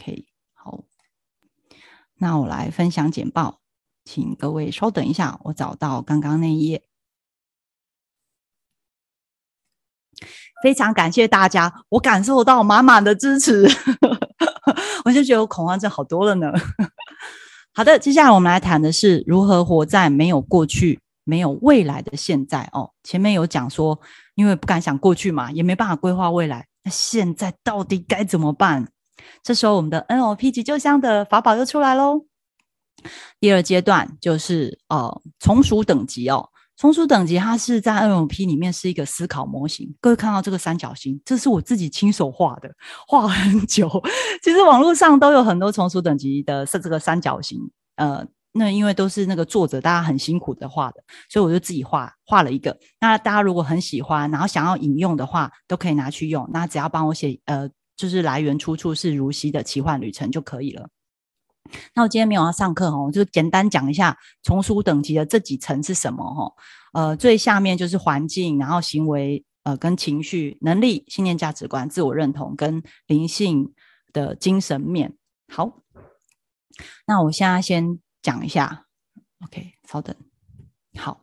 OK，好，那我来分享简报，请各位稍等一下，我找到刚刚那一页。非常感谢大家，我感受到满满的支持，我就觉得我恐慌症好多了呢。好的，接下来我们来谈的是如何活在没有过去、没有未来的现在哦。前面有讲说，因为不敢想过去嘛，也没办法规划未来，那现在到底该怎么办？这时候我们的 NLP 急救箱的法宝又出来喽。第二阶段就是呃从属等级哦。从属等级，它是在 NLP 里面是一个思考模型。各位看到这个三角形，这是我自己亲手画的，画很久。其实网络上都有很多从属等级的是这个三角形，呃，那因为都是那个作者大家很辛苦的画的，所以我就自己画画了一个。那大家如果很喜欢，然后想要引用的话，都可以拿去用。那只要帮我写，呃，就是来源出处是如溪的奇幻旅程就可以了。那我今天没有要上课哦，就简单讲一下从属等级的这几层是什么哈。呃，最下面就是环境，然后行为，呃，跟情绪、能力、信念、价值观、自我认同跟灵性的精神面。好，那我现在先讲一下。OK，稍等。好，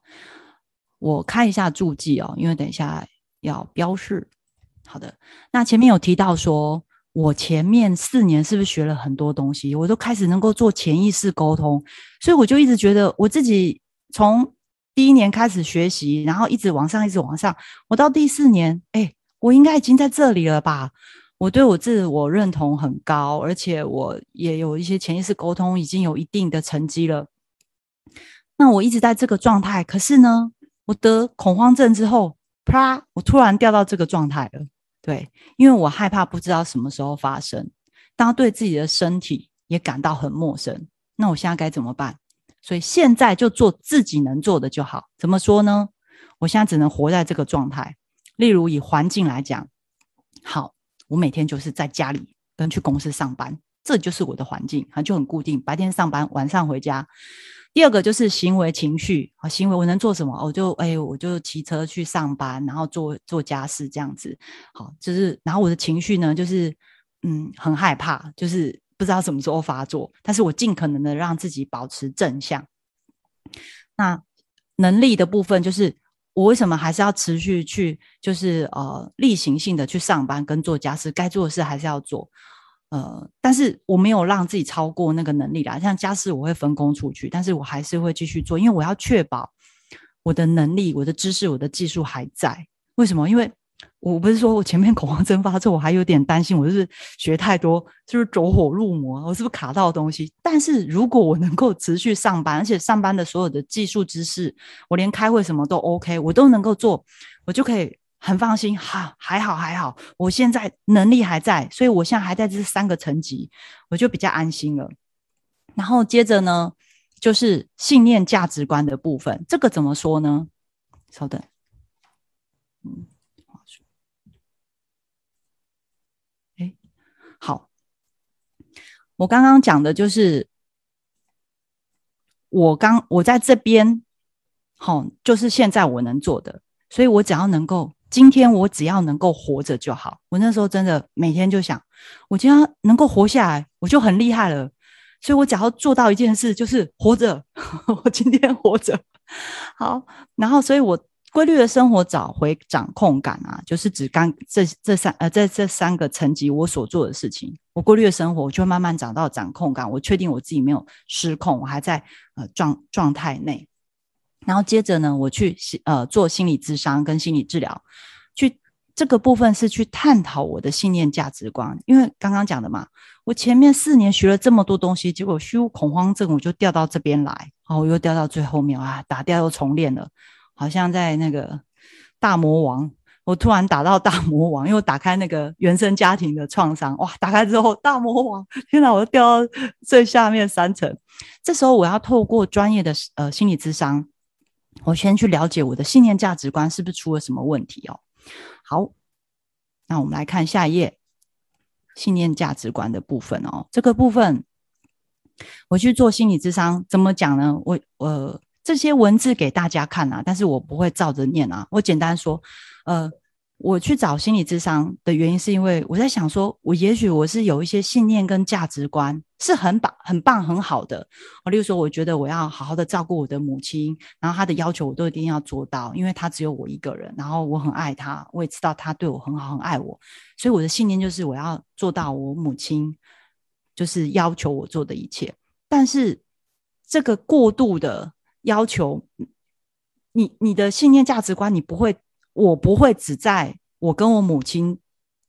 我看一下注记哦，因为等一下要标示。好的，那前面有提到说。我前面四年是不是学了很多东西？我都开始能够做潜意识沟通，所以我就一直觉得我自己从第一年开始学习，然后一直往上，一直往上。我到第四年，哎，我应该已经在这里了吧？我对我自我认同很高，而且我也有一些潜意识沟通，已经有一定的成绩了。那我一直在这个状态，可是呢，我得恐慌症之后，啪，我突然掉到这个状态了。对，因为我害怕不知道什么时候发生，当对自己的身体也感到很陌生，那我现在该怎么办？所以现在就做自己能做的就好。怎么说呢？我现在只能活在这个状态。例如以环境来讲，好，我每天就是在家里跟去公司上班，这就是我的环境，啊，就很固定，白天上班，晚上回家。第二个就是行为情绪啊，行为我能做什么？我就哎，我就骑车去上班，然后做做家事这样子。好，就是然后我的情绪呢，就是嗯，很害怕，就是不知道什么时候发作。但是我尽可能的让自己保持正向。那能力的部分，就是我为什么还是要持续去，就是呃例行性的去上班跟做家事，该做的事还是要做。呃，但是我没有让自己超过那个能力啦。像家事我会分工出去，但是我还是会继续做，因为我要确保我的能力、我的知识、我的技术还在。为什么？因为我不是说我前面恐慌症发作，我还有点担心，我就是学太多，就是走火入魔，我是不是卡到东西？但是如果我能够持续上班，而且上班的所有的技术知识，我连开会什么都 OK，我都能够做，我就可以。很放心，哈，还好还好，我现在能力还在，所以我现在还在这三个层级，我就比较安心了。然后接着呢，就是信念价值观的部分，这个怎么说呢？稍等，嗯，好，我刚刚讲的就是我刚我在这边，好，就是现在我能做的，所以我只要能够。今天我只要能够活着就好。我那时候真的每天就想，我今天能够活下来，我就很厉害了。所以我只要做到一件事，就是活着。我今天活着，好。然后，所以我规律的生活，找回掌控感啊，就是指刚这这三呃，在这三个层级我所做的事情，我规律的生活，我就慢慢找到掌控感。我确定我自己没有失控，我还在呃状状态内。然后接着呢，我去呃做心理咨商跟心理治疗，去这个部分是去探讨我的信念价值观。因为刚刚讲的嘛，我前面四年学了这么多东西，结果虚无恐慌症我就掉到这边来，哦，我又掉到最后面啊，打掉又重练了，好像在那个大魔王，我突然打到大魔王，又打开那个原生家庭的创伤，哇，打开之后大魔王，天哪，我掉到最下面三层。这时候我要透过专业的呃心理咨商。我先去了解我的信念价值观是不是出了什么问题哦。好，那我们来看下一页，信念价值观的部分哦。这个部分我去做心理智商，怎么讲呢？我呃这些文字给大家看啊，但是我不会照着念啊。我简单说，呃，我去找心理智商的原因，是因为我在想说，我也许我是有一些信念跟价值观是很棒、很棒、很好的。我例如说，我觉得我要好好的照顾我的母亲，然后她的要求我都一定要做到，因为她只有我一个人，然后我很爱她，我也知道她对我很好，很爱我，所以我的信念就是我要做到我母亲就是要求我做的一切。但是这个过度的要求，你你的信念价值观，你不会。我不会只在我跟我母亲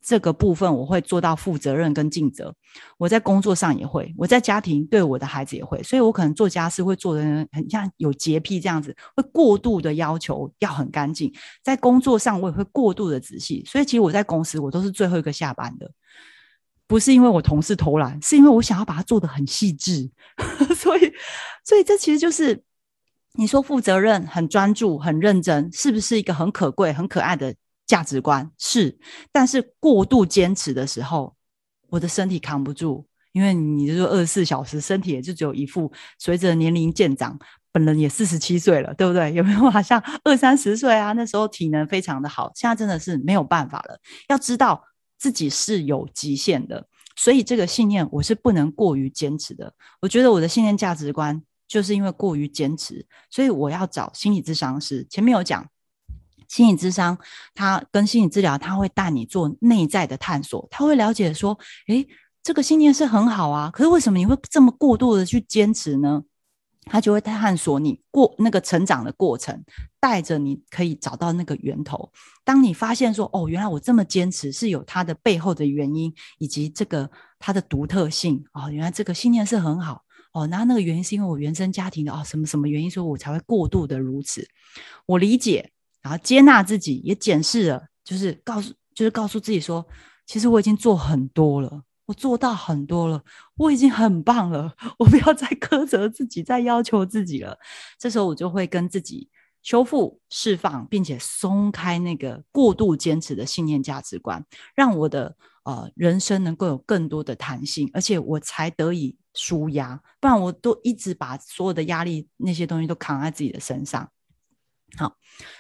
这个部分，我会做到负责任跟尽责。我在工作上也会，我在家庭对我的孩子也会，所以我可能做家事会做的很像有洁癖这样子，会过度的要求要很干净。在工作上我也会过度的仔细，所以其实我在公司我都是最后一个下班的，不是因为我同事偷懒，是因为我想要把它做的很细致。所以，所以这其实就是。你说负责任、很专注、很认真，是不是一个很可贵、很可爱的价值观？是，但是过度坚持的时候，我的身体扛不住，因为你就说二十四小时，身体也就只有一副。随着年龄渐长，本人也四十七岁了，对不对？有没有好像二三十岁啊？那时候体能非常的好，现在真的是没有办法了。要知道自己是有极限的，所以这个信念我是不能过于坚持的。我觉得我的信念价值观。就是因为过于坚持，所以我要找心理咨商师。前面有讲，心理咨商，他跟心理治疗，他会带你做内在的探索，他会了解说，诶，这个信念是很好啊，可是为什么你会这么过度的去坚持呢？他就会探索你过那个成长的过程，带着你可以找到那个源头。当你发现说，哦，原来我这么坚持是有它的背后的原因，以及这个它的独特性哦，原来这个信念是很好。哦，那那个原因是因为我原生家庭的哦，什么什么原因，说我才会过度的如此。我理解，然后接纳自己，也检视了，就是告诉，就是告诉自己说，其实我已经做很多了，我做到很多了，我已经很棒了，我不要再苛责自己，再要求自己了。这时候我就会跟自己修复、释放，并且松开那个过度坚持的信念价值观，让我的呃人生能够有更多的弹性，而且我才得以。舒压，不然我都一直把所有的压力那些东西都扛在自己的身上。好，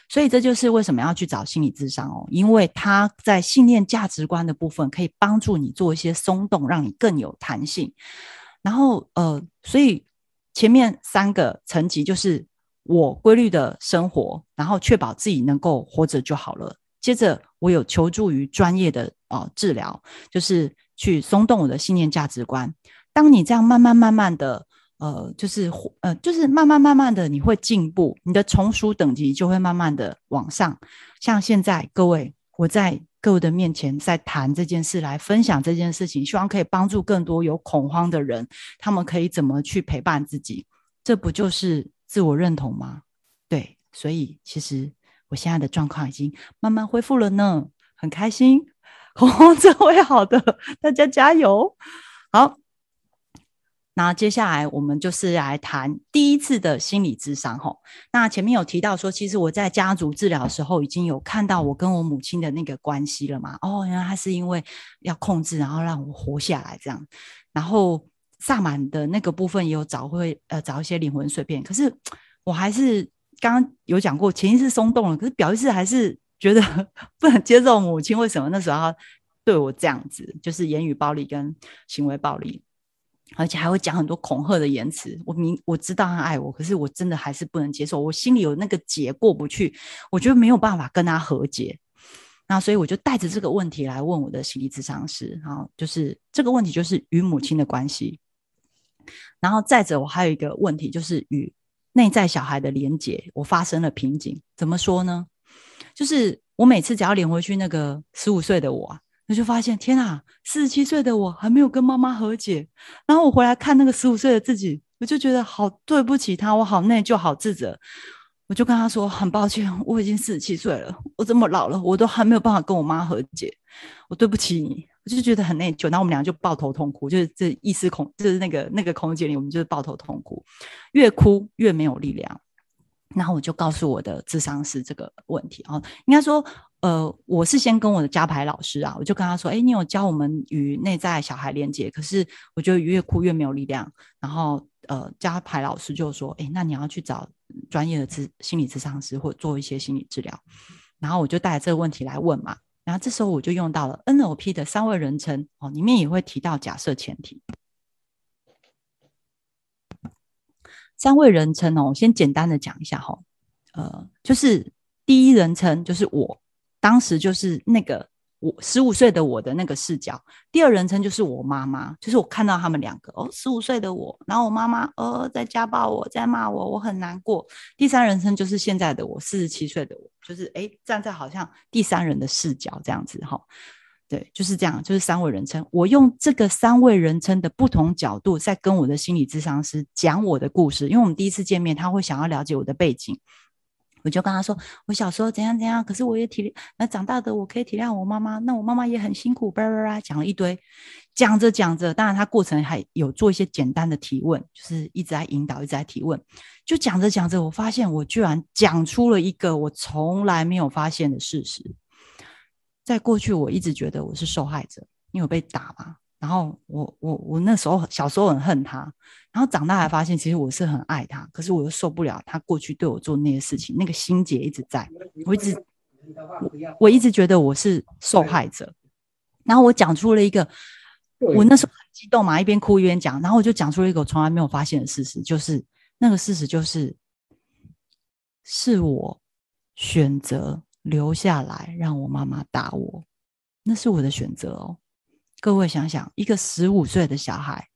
所以这就是为什么要去找心理智商哦，因为他在信念价值观的部分可以帮助你做一些松动，让你更有弹性。然后呃，所以前面三个层级就是我规律的生活，然后确保自己能够活着就好了。接着我有求助于专业的呃治疗，就是去松动我的信念价值观。当你这样慢慢慢慢的，呃，就是呃，就是慢慢慢慢的，你会进步，你的从属等级就会慢慢的往上。像现在各位，我在各位的面前在谈这件事，来分享这件事情，希望可以帮助更多有恐慌的人，他们可以怎么去陪伴自己？这不就是自我认同吗？对，所以其实我现在的状况已经慢慢恢复了呢，很开心，恐慌症会好的，大家加油，好。那接下来我们就是来谈第一次的心理智商吼。那前面有提到说，其实我在家族治疗的时候已经有看到我跟我母亲的那个关系了嘛。哦，原来他是因为要控制，然后让我活下来这样。然后萨满的那个部分也有找会呃找一些灵魂碎片，可是我还是刚刚有讲过，潜意识松动了，可是表意识还是觉得 不能接受母亲为什么那时候要对我这样子，就是言语暴力跟行为暴力。而且还会讲很多恐吓的言辞，我明我知道他爱我，可是我真的还是不能接受，我心里有那个结过不去，我觉得没有办法跟他和解，那所以我就带着这个问题来问我的心理咨商师，啊，就是这个问题就是与母亲的关系，然后再者我还有一个问题就是与内在小孩的连结，我发生了瓶颈，怎么说呢？就是我每次只要连回去那个十五岁的我。我就发现，天啊，四十七岁的我还没有跟妈妈和解。然后我回来看那个十五岁的自己，我就觉得好对不起他，我好内疚，好自责。我就跟他说，很抱歉，我已经四十七岁了，我这么老了，我都还没有办法跟我妈和解，我对不起你。我就觉得很内疚。然后我们俩就抱头痛哭，就是这一丝空，就是那个那个空间里，我们就是抱头痛哭，越哭越没有力量。然后我就告诉我的智商是这个问题啊，应该说。呃，我是先跟我的加牌老师啊，我就跟他说：“哎，你有教我们与内在小孩连接，可是我觉得越哭越没有力量。”然后，呃，加牌老师就说：“哎，那你要去找专业的咨心理咨商师，或做一些心理治疗。”然后我就带着这个问题来问嘛，然后这时候我就用到了 NLP 的三位人称哦，里面也会提到假设前提。三位人称哦，我先简单的讲一下哈，呃，就是第一人称就是我，当时就是那个。我十五岁的我的那个视角，第二人称就是我妈妈，就是我看到他们两个哦，十五岁的我，然后我妈妈呃在家暴我，在骂我，我很难过。第三人称就是现在的我，四十七岁的我，就是哎站在好像第三人的视角这样子哈，对，就是这样，就是三位人称。我用这个三位人称的不同角度，在跟我的心理智商师讲我的故事，因为我们第一次见面，他会想要了解我的背景。我就跟他说，我小时候怎样怎样，可是我也体那长大的我可以体谅我妈妈，那我妈妈也很辛苦，叭叭叭讲了一堆，讲着讲着，当然他过程还有做一些简单的提问，就是一直在引导，一直在提问，就讲着讲着，我发现我居然讲出了一个我从来没有发现的事实，在过去我一直觉得我是受害者，你有被打吗？然后我我我那时候小时候很恨他，然后长大才发现其实我是很爱他，可是我又受不了他过去对我做那些事情，那个心结一直在，我一直我我一直觉得我是受害者，然后我讲出了一个，我那时候很激动嘛，一边哭一边讲，然后我就讲出了一个我从来没有发现的事实，就是那个事实就是是我选择留下来让我妈妈打我，那是我的选择哦。各位想想，一个十五岁的小孩，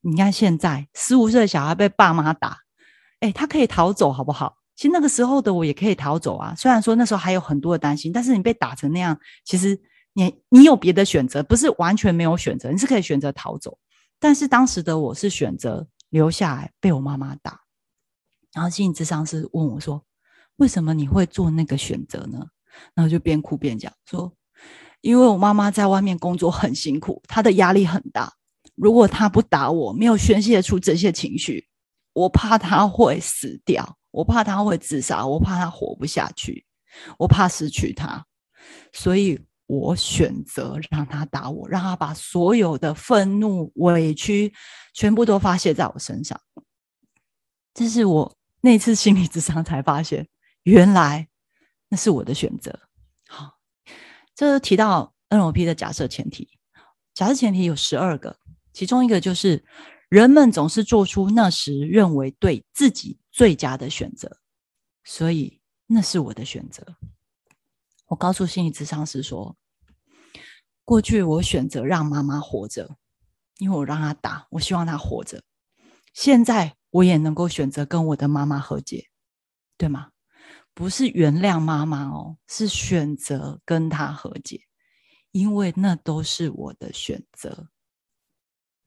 你看现在十五岁的小孩被爸妈打，哎，他可以逃走，好不好？其实那个时候的我也可以逃走啊。虽然说那时候还有很多的担心，但是你被打成那样，其实你你有别的选择，不是完全没有选择，你是可以选择逃走。但是当时的我是选择留下来被我妈妈打。然后心理智商是问我说：“为什么你会做那个选择呢？”然后就边哭边讲说。因为我妈妈在外面工作很辛苦，她的压力很大。如果她不打我，没有宣泄出这些情绪，我怕她会死掉，我怕她会自杀，我怕她活不下去，我怕失去她，所以我选择让她打我，让她把所有的愤怒、委屈全部都发泄在我身上。这是我那次心理智商才发现，原来那是我的选择。这是提到 NLP 的假设前提，假设前提有十二个，其中一个就是人们总是做出那时认为对自己最佳的选择，所以那是我的选择。我告诉心理咨商师说，过去我选择让妈妈活着，因为我让她打，我希望她活着。现在我也能够选择跟我的妈妈和解，对吗？不是原谅妈妈哦，是选择跟她和解，因为那都是我的选择。